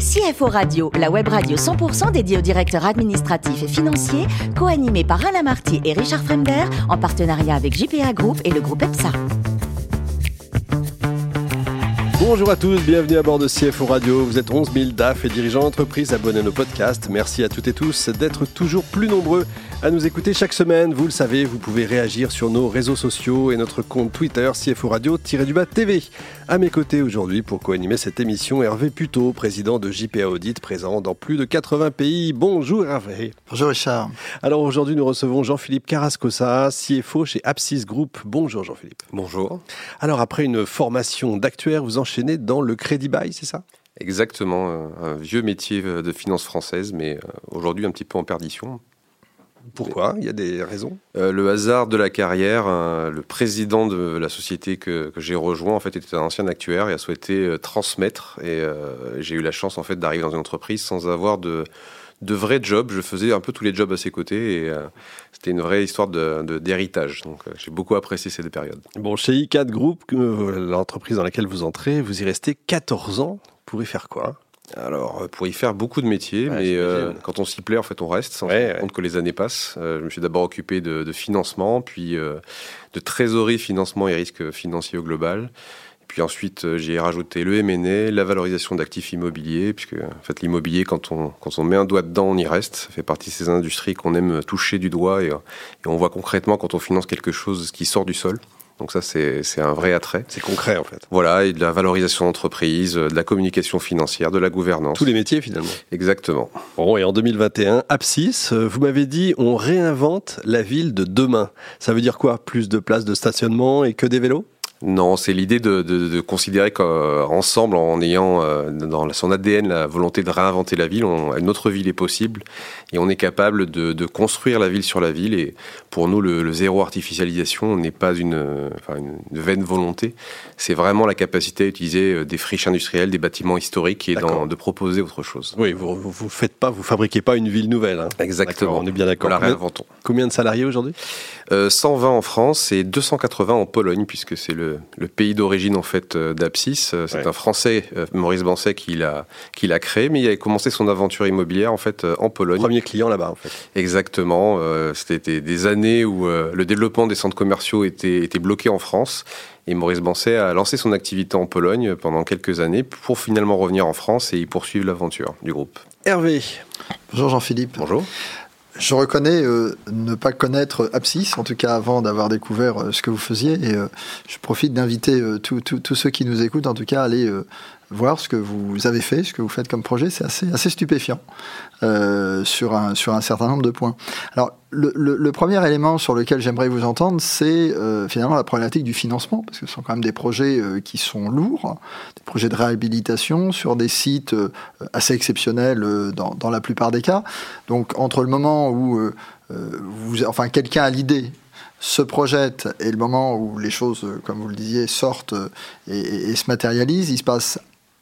CFO Radio, la web radio 100% dédiée aux directeurs administratifs et financiers, co-animée par Alain Marty et Richard Fremder, en partenariat avec JPA Group et le groupe EPSA. Bonjour à tous, bienvenue à bord de CFO Radio. Vous êtes 11 000 DAF et dirigeants d'entreprise abonnés à nos podcasts. Merci à toutes et tous d'être toujours plus nombreux à nous écouter chaque semaine. Vous le savez, vous pouvez réagir sur nos réseaux sociaux et notre compte Twitter CFO Radio-du-bas TV. À mes côtés aujourd'hui pour co-animer cette émission, Hervé Puto, président de JPA Audit, présent dans plus de 80 pays. Bonjour Hervé. Bonjour Richard. Alors aujourd'hui, nous recevons Jean-Philippe Carrascosa, CFO chez Apsis Group. Bonjour Jean-Philippe. Bonjour. Alors après une formation d'actuaire, vous enchaînez dans le crédit bail, c'est ça? Exactement, un vieux métier de finance française, mais euh, aujourd'hui un petit peu en perdition. Pourquoi? Il y a des raisons? Euh, Le hasard de la carrière. Euh, le président de la société que, j'ai rejoint en fait était un ancien actuaire et a souhaité euh, transmettre. Et j'ai eu la chance en fait d'arriver dans une entreprise sans avoir de de vrais jobs. Je faisais un peu tous les jobs à ses côtés et c'était une vraie histoire de, d'héritage. Donc j'ai beaucoup apprécié ces deux périodes. Bon, chez i4 Group, l'entreprise dans laquelle vous entrez, vous y restez 14 ans. Vous pouvez faire quoi? Alors, euh, pour y faire beaucoup de métiers, mais euh, quand on s'y plaît, en fait, on reste, sans compte que les années passent. Euh, je me suis d'abord occupé de, financement, puis de trésorerie, financement et risque financier au global. puis ensuite, j'ai rajouté le M&A, la valorisation d'actifs immobiliers, puisque en fait, l'immobilier, quand on, quand on met un doigt dedans, on y reste. Ça fait partie de ces industries qu'on aime toucher du doigt, et, et on voit concrètement quand on finance quelque chose qui sort du sol. Donc ça, c'est un vrai attrait. C'est concret en fait. Voilà, et de la valorisation d'entreprise, de la communication financière, de la gouvernance. Tous les métiers finalement. Exactement. Bon, et en 2021, Apsis, euh, vous m'avez dit, on réinvente la ville de demain. Ça veut dire quoi? Plus de places de stationnement et que des vélos? Non, c'est l'idée de, de, de, considérer qu'ensemble, en ayant euh, dans son ADN la volonté de réinventer la ville, on, une autre ville est possible et on est capable de, de, construire la ville sur la ville. Et pour nous, le, le zéro artificialisation n'est pas une, enfin une, vaine volonté, c'est vraiment la capacité à utiliser euh, des friches industrielles, des bâtiments historiques et dans, de proposer autre chose. Oui, vous vous faites pas, vous fabriquez pas une ville nouvelle. Hein. Exactement. On est bien d'accord. La réinventons. Combien de salariés aujourd'hui? Euh, 120 en France et 280 en Pologne, puisque c'est le le, pays d'origine en fait euh, d'Apsis. Euh, c'est un Français, euh, Maurice Banset, qui l'a qui l'a créé, mais il a commencé son aventure immobilière en fait en Pologne. Premier client là-bas en fait. Exactement. C'était des années où le développement des centres commerciaux était, était bloqué en France. Et Maurice Banset a lancé son activité en Pologne pendant quelques années pour finalement revenir en France et y poursuivre l'aventure du groupe. Hervé. Bonjour Jean-Philippe. Bonjour. Je reconnais euh, ne pas connaître Apsis, en tout cas avant d'avoir découvert euh, ce que vous faisiez. Et euh, je profite d'inviter tous ceux qui nous écoutent, en tout cas, à aller voir ce que vous avez fait, ce que vous faites comme projet, c'est assez, assez stupéfiant euh, sur, un, sur un certain nombre de points. Alors, le, premier élément sur lequel j'aimerais vous entendre, c'est euh, finalement la problématique du financement, parce que ce sont quand même des projets euh, qui sont lourds, des projets de réhabilitation sur des sites assez exceptionnels dans, dans, la plupart des cas. Donc, entre le moment où vous, enfin, quelqu'un a l'idée se projette et le moment où les choses, comme vous le disiez, sortent et se matérialisent, il se passe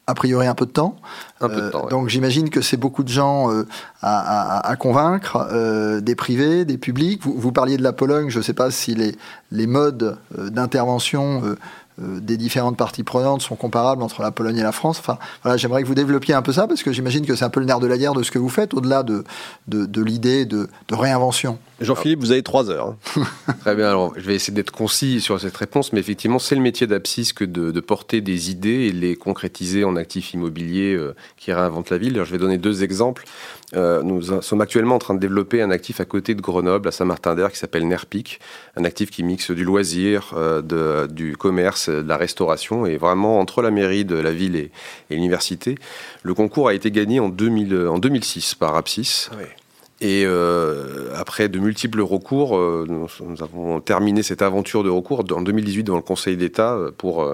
a priori un peu de temps. Euh, donc j'imagine que c'est beaucoup de gens euh, à, convaincre, euh, des privés, des publics. Vous, parliez de la Pologne, je ne sais pas si les, les modes d'intervention des différentes parties prenantes sont comparables entre la Pologne et la France. Enfin, voilà, j'aimerais que vous développiez un peu ça, parce que j'imagine que c'est un peu le nerf de la guerre de ce que vous faites, au-delà de, de, l'idée de, réinvention. Jean-Philippe, vous avez trois heures. Hein. Très bien, alors je vais essayer d'être concis sur cette réponse, mais effectivement, c'est le métier d'Apsis que de, porter des idées et les concrétiser en actifs immobiliers euh, qui réinventent la ville. Alors, je vais donner deux exemples. Euh, nous sommes actuellement en train de développer un actif à côté de Grenoble, à Saint-Martin-d'Air, qui s'appelle Nerpic, un actif qui mixe du loisir, de, du commerce, de la restauration, et vraiment entre la mairie de la ville et, l'université. Le concours a été gagné en, 2000, en 2006 par Apsis. Et euh, après de multiples recours, euh, nous, avons terminé cette aventure de recours en 2018 devant le Conseil d'État pour,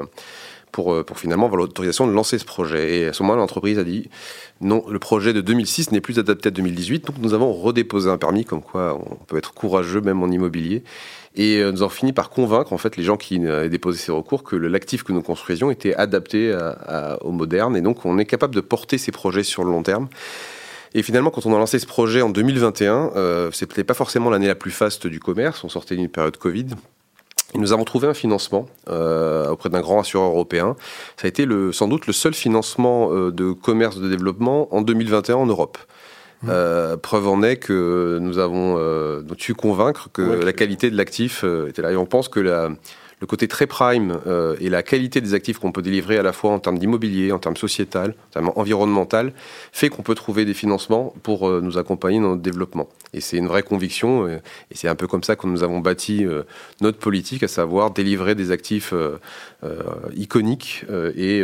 pour, pour, finalement avoir l'autorisation de lancer ce projet. Et à ce moment-là, l'entreprise a dit non, le projet de 2006 n'est plus adapté à 2018, donc nous avons redéposé un permis, comme quoi on peut être courageux même en immobilier. Et euh, nous avons fini par convaincre en fait les gens qui avaient déposé ces recours que l'actif que nous construisions était adapté au moderne. Et donc on est capable de porter ces projets sur le long terme. Et finalement, quand on a lancé ce projet en 2021, euh, c'était pas forcément l'année la plus faste du commerce. On sortait d'une période Covid. Et nous avons trouvé un financement euh, auprès d'un grand assureur européen. Ça a été le, sans doute le seul financement euh, de commerce de développement en 2021 en Europe. Mmh. Euh, preuve en est que nous avons su convaincre que la qualité de l'actif était là. Et on pense que la, le côté très prime euh, et la qualité des actifs qu'on peut délivrer à la fois en termes d'immobilier, en termes sociétal, en termes environnemental, fait qu'on peut trouver des financements pour euh, nous accompagner dans notre développement. Et c'est une vraie conviction, euh, et c'est un peu comme ça que nous avons bâti notre politique, à savoir délivrer des actifs iconiques et,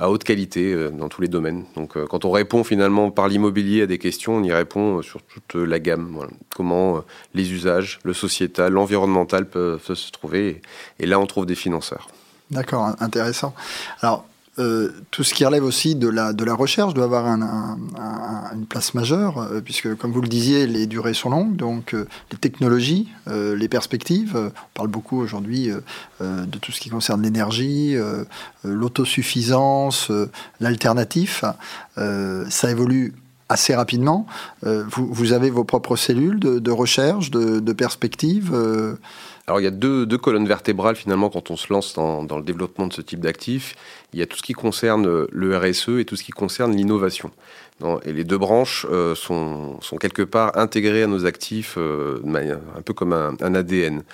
à haute qualité dans tous les domaines. Donc quand on répond finalement par l'immobilier à des questions, on y répond sur toute la gamme. Comment les usages, le sociétal, l'environnemental peuvent se trouver. Là, on trouve des financeurs. D'accord, intéressant. Alors, euh, tout ce qui relève aussi de la, de la recherche doit avoir un, un, un, une place majeure, euh, puisque, comme vous le disiez, les durées sont longues, donc euh, les technologies, les perspectives, on parle beaucoup aujourd'hui de tout ce qui concerne l'énergie, l'autosuffisance, l'alternatif, ça évolue assez rapidement. Vous, vous, avez vos propres cellules de, recherche, de, de perspectives alors il y a deux, colonnes vertébrales finalement quand on se lance dans, le développement de ce type d'actifs. Il y a tout ce qui concerne le RSE et tout ce qui concerne l'innovation. Et les deux branches euh, sont, quelque part intégrées à nos actifs euh, un peu comme un ADN.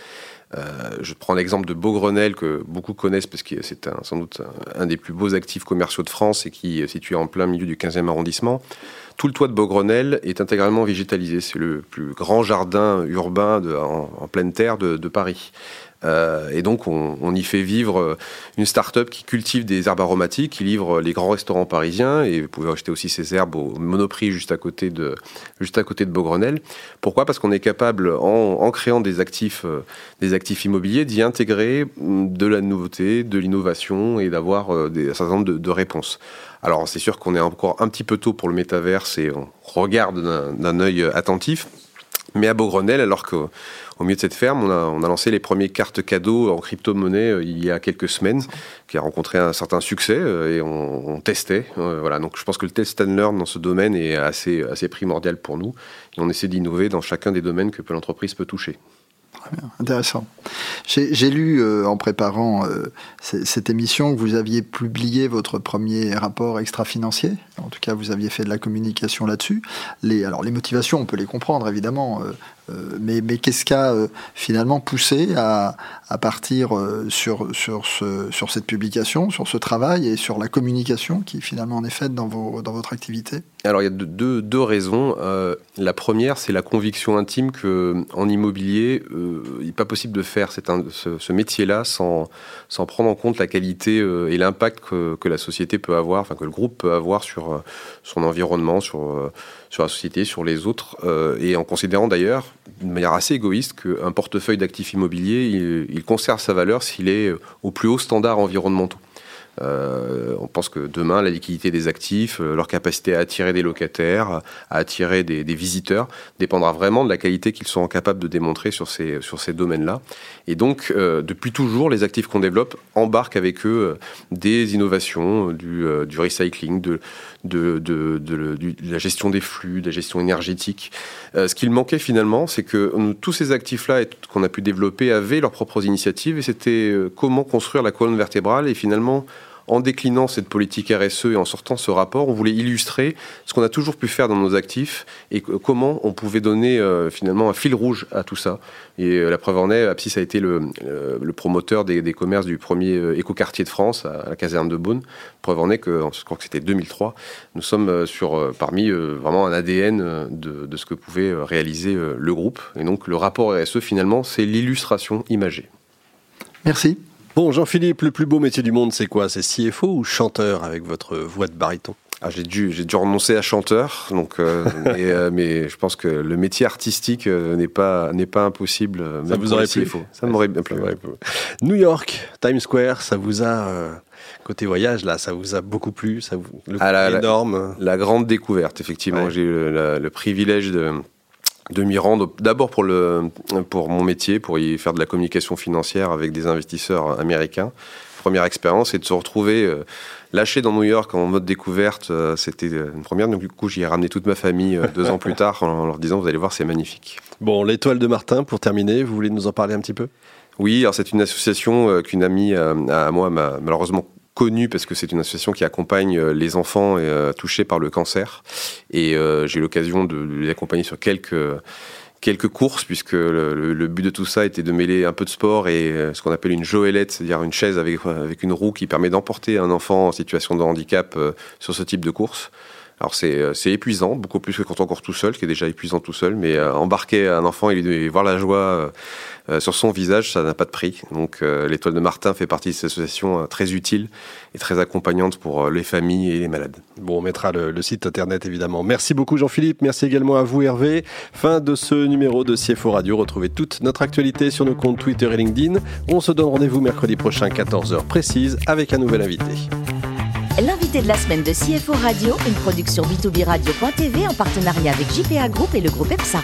Euh, je prends l'exemple de Beaugrenelle que beaucoup connaissent parce que c'est sans doute un, des plus beaux actifs commerciaux de France et qui est situé en plein milieu du 15e arrondissement. Tout le toit de Beaugrenelle est intégralement végétalisé. C'est le plus grand jardin urbain de, en, en, pleine terre de, de Paris. Euh, et donc, on, y fait vivre une start-up qui cultive des herbes aromatiques, qui livre les grands restaurants parisiens. Et vous pouvez acheter aussi ces herbes au monoprix juste à côté de, juste à côté de Beaugrenelle. Pourquoi? Parce qu'on est capable, en, créant des actifs, euh, des actifs immobiliers, d'y intégrer de la nouveauté, de l'innovation et d'avoir euh, un certain nombre de, de réponses. Alors, c'est sûr qu'on est encore un petit peu tôt pour le métaverse et on regarde d'un œil attentif. Mais à Beaugrenelle, alors qu'au milieu de cette ferme, on a, lancé les premiers cartes cadeaux en crypto-monnaie euh, il y a quelques semaines, qui a rencontré un certain succès euh, et on, on testait. Euh, voilà, donc je pense que le test and learn dans ce domaine est assez, assez primordial pour nous. Et on essaie d'innover dans chacun des domaines que l'entreprise peut toucher. Intéressant. J'ai lu euh, en préparant euh, cette émission que vous aviez publié votre premier rapport extra-financier. En tout cas, vous aviez fait de la communication là-dessus. Les, alors, les motivations, on peut les comprendre évidemment. Euh, mais, mais qu'est-ce qui a finalement poussé à, à partir sur, sur, ce, sur cette publication, sur ce travail et sur la communication qui finalement en est faite dans, vos, dans votre activité? Alors il y a deux, deux raisons. La première, c'est la conviction intime qu'en immobilier, euh, il n'est pas possible de faire ce, métier-là sans, prendre en compte la qualité et l'impact que, la société peut avoir, enfin que le groupe peut avoir sur son environnement, sur, sur la société, sur les autres, et en considérant d'ailleurs de manière assez égoïste qu'un portefeuille d'actifs immobiliers, il, il, conserve sa valeur s'il est au plus haut standard environnementaux. Euh, on pense que demain, la liquidité des actifs, euh, leur capacité à attirer des locataires, à attirer des, visiteurs, dépendra vraiment de la qualité qu'ils seront capables de démontrer sur ces, sur ces domaines-là. Et donc, euh, depuis toujours, les actifs qu'on développe embarquent avec eux des innovations, du, recycling, de, la gestion des flux, de la gestion énergétique. ce qu'il manquait finalement, c'est que tous ces actifs-là qu'on a pu développer avaient leurs propres initiatives et c'était comment construire la colonne vertébrale et finalement en déclinant cette politique RSE et en sortant ce rapport, on voulait illustrer ce qu'on a toujours pu faire dans nos actifs et comment on pouvait donner euh, finalement un fil rouge à tout ça. Et euh, la preuve en est, Apsis a été le, euh, promoteur des, commerces du premier écoquartier de France à, la caserne de Beaune. Preuve en est que, je crois que c'était 2003, nous sommes sur parmi vraiment un ADN de, ce que pouvait réaliser le groupe. Et donc le rapport RSE finalement, c'est l'illustration imagée. Merci. Bon, Jean-Philippe, le plus beau métier du monde, c'est quoi? C'est CFO ou chanteur avec votre voix de baryton? Ah, j'ai dû, j'ai dû renoncer à chanteur, donc, euh, euh, mais je pense que le métier artistique euh, n'est pas n'est pas impossible. ça vous aurait plu Ça m'aurait bien plu. New York, Times Square, ça vous a côté voyage là, ça vous a beaucoup plu, ça vous le ah, la, énorme? La, la, grande découverte, effectivement, ouais. j'ai eu le, le, privilège de de m'y rendre d'abord pour le pour mon métier, pour y faire de la communication financière avec des investisseurs américains. Première expérience et de se retrouver euh, lâché dans New York en mode découverte, euh, c'était une première. Donc du coup, j'y ai ramené toute ma famille euh, deux ans plus tard en leur disant vous allez voir, c'est magnifique. Bon, l'étoile de Martin pour terminer, vous voulez nous en parler un petit peu? Oui, alors c'est une association qu'une amie à moi m'a malheureusement connue parce que c'est une association qui accompagne les enfants touchés par le cancer. Et j'ai eu l'occasion de les accompagner sur quelques quelques courses, puisque le, but de tout ça était de mêler un peu de sport et euh, ce qu'on appelle une joëlette, c'est-à-dire une chaise avec, avec une roue qui permet d'emporter un enfant en situation de handicap euh, sur ce type de course. Alors euh, c'est épuisant, beaucoup plus que quand on court tout seul, qui est déjà épuisant tout seul, mais embarquer un enfant et voir la joie euh, sur son visage, ça n'a pas de prix. Donc euh, l'étoile de Martin fait partie de cette association euh, très utile et très accompagnante pour les familles et les malades. Bon, on mettra le, site internet évidemment. Merci beaucoup Jean-Philippe, merci également à vous Hervé. Fin de ce numéro de CFO Radio. Retrouvez toute notre actualité sur nos comptes Twitter et LinkedIn. On se donne rendez-vous mercredi prochain 14h précise avec un nouvel invité. L'invité de la semaine de CFO Radio, une production b2b radio.tv en partenariat avec JPA Group et le groupe EPSA.